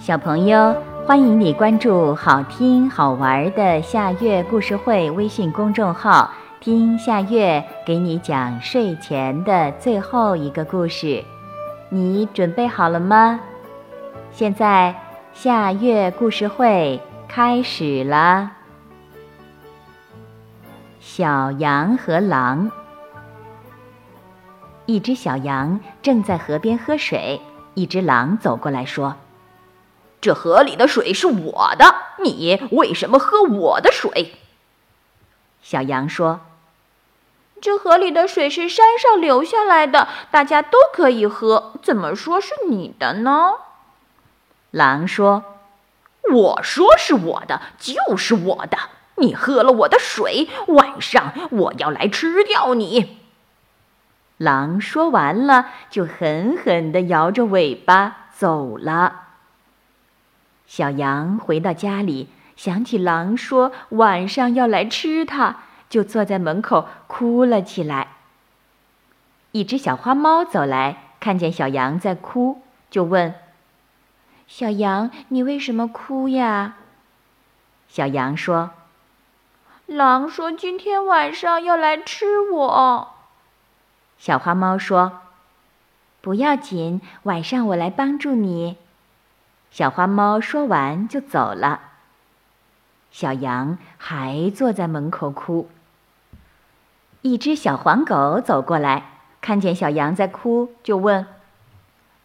小朋友，欢迎你关注好听好玩的夏月故事会微信公众号，听夏月给你讲睡前的最后一个故事。你准备好了吗？现在夏月故事会开始了。小羊和狼，一只小羊正在河边喝水，一只狼走过来说。这河里的水是我的，你为什么喝我的水？小羊说：“这河里的水是山上流下来的，大家都可以喝，怎么说是你的呢？”狼说：“我说是我的，就是我的。你喝了我的水，晚上我要来吃掉你。”狼说完了，就狠狠地摇着尾巴走了。小羊回到家里，想起狼说晚上要来吃它，就坐在门口哭了起来。一只小花猫走来，看见小羊在哭，就问：“小羊，你为什么哭呀？”小羊说：“狼说今天晚上要来吃我。”小花猫说：“不要紧，晚上我来帮助你。”小花猫说完就走了。小羊还坐在门口哭。一只小黄狗走过来，看见小羊在哭，就问：“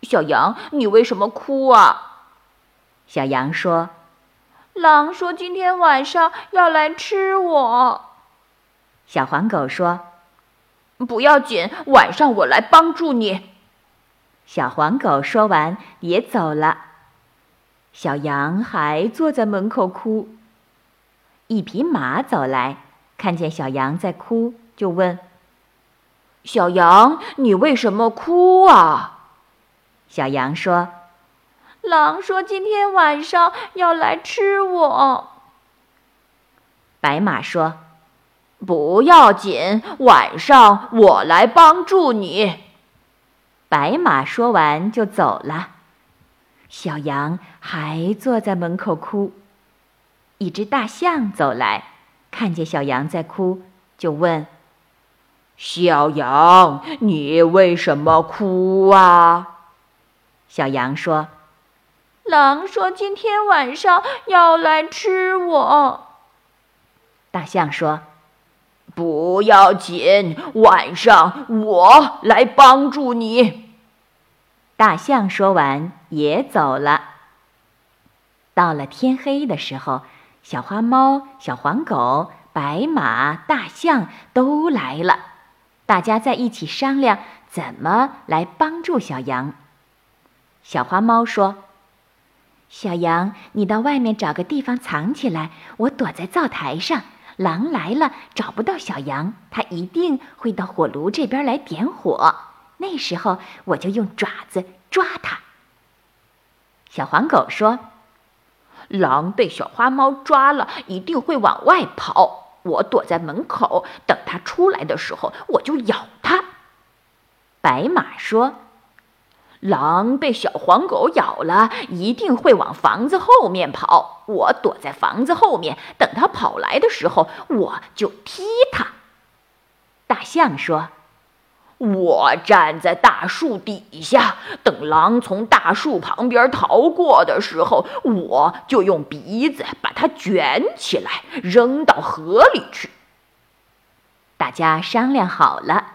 小羊，你为什么哭啊？”小羊说：“狼说今天晚上要来吃我。”小黄狗说：“不要紧，晚上我来帮助你。”小黄狗说完也走了。小羊还坐在门口哭。一匹马走来，看见小羊在哭，就问：“小羊，你为什么哭啊？”小羊说：“狼说今天晚上要来吃我。”白马说：“不要紧，晚上我来帮助你。”白马说完就走了。小羊还坐在门口哭。一只大象走来，看见小羊在哭，就问：“小羊，你为什么哭啊？”小羊说：“狼说今天晚上要来吃我。”大象说：“不要紧，晚上我来帮助你。”大象说完也走了。到了天黑的时候，小花猫、小黄狗、白马、大象都来了，大家在一起商量怎么来帮助小羊。小花猫说：“小羊，你到外面找个地方藏起来，我躲在灶台上。狼来了找不到小羊，它一定会到火炉这边来点火。”那时候我就用爪子抓它。小黄狗说：“狼被小花猫抓了，一定会往外跑。我躲在门口，等它出来的时候，我就咬它。”白马说：“狼被小黄狗咬了，一定会往房子后面跑。我躲在房子后面，等它跑来的时候，我就踢它。”大象说。我站在大树底下，等狼从大树旁边逃过的时候，我就用鼻子把它卷起来，扔到河里去。大家商量好了，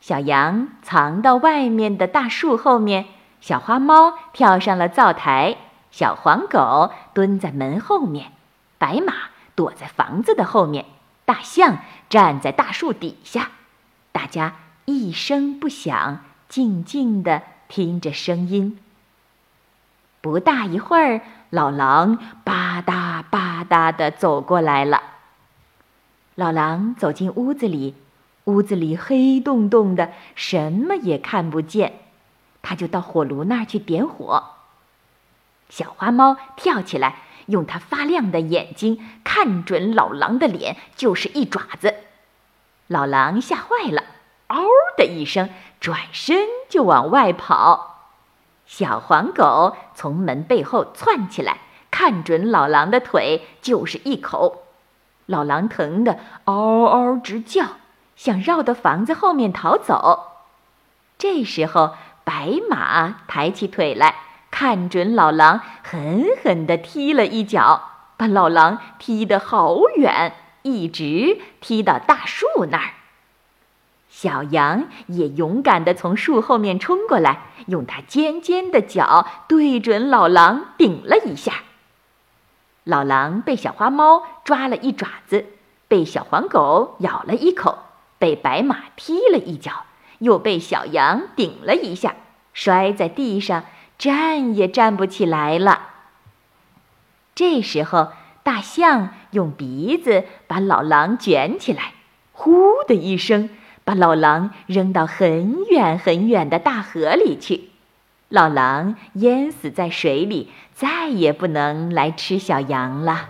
小羊藏到外面的大树后面，小花猫跳上了灶台，小黄狗蹲在门后面，白马躲在房子的后面，大象站在大树底下，大家。一声不响，静静地听着声音。不大一会儿，老狼吧嗒吧嗒地走过来了。老狼走进屋子里，屋子里黑洞洞的，什么也看不见。他就到火炉那儿去点火。小花猫跳起来，用它发亮的眼睛看准老狼的脸，就是一爪子。老狼吓坏了。嗷的一声，转身就往外跑。小黄狗从门背后窜起来，看准老狼的腿就是一口。老狼疼得嗷嗷直叫，想绕到房子后面逃走。这时候，白马抬起腿来，看准老狼，狠狠地踢了一脚，把老狼踢得好远，一直踢到大树那儿。小羊也勇敢地从树后面冲过来，用它尖尖的角对准老狼顶了一下。老狼被小花猫抓了一爪子，被小黄狗咬了一口，被白马踢了一脚，又被小羊顶了一下，摔在地上，站也站不起来了。这时候，大象用鼻子把老狼卷起来，呼的一声。把老狼扔到很远很远的大河里去，老狼淹死在水里，再也不能来吃小羊了。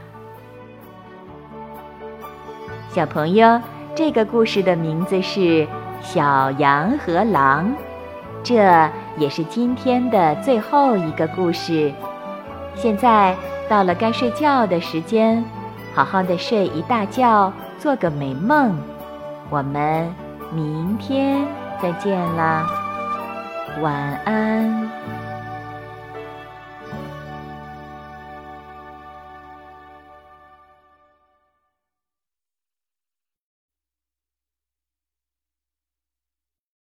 小朋友，这个故事的名字是《小羊和狼》，这也是今天的最后一个故事。现在到了该睡觉的时间，好好的睡一大觉，做个美梦。我们。明天再见啦，晚安。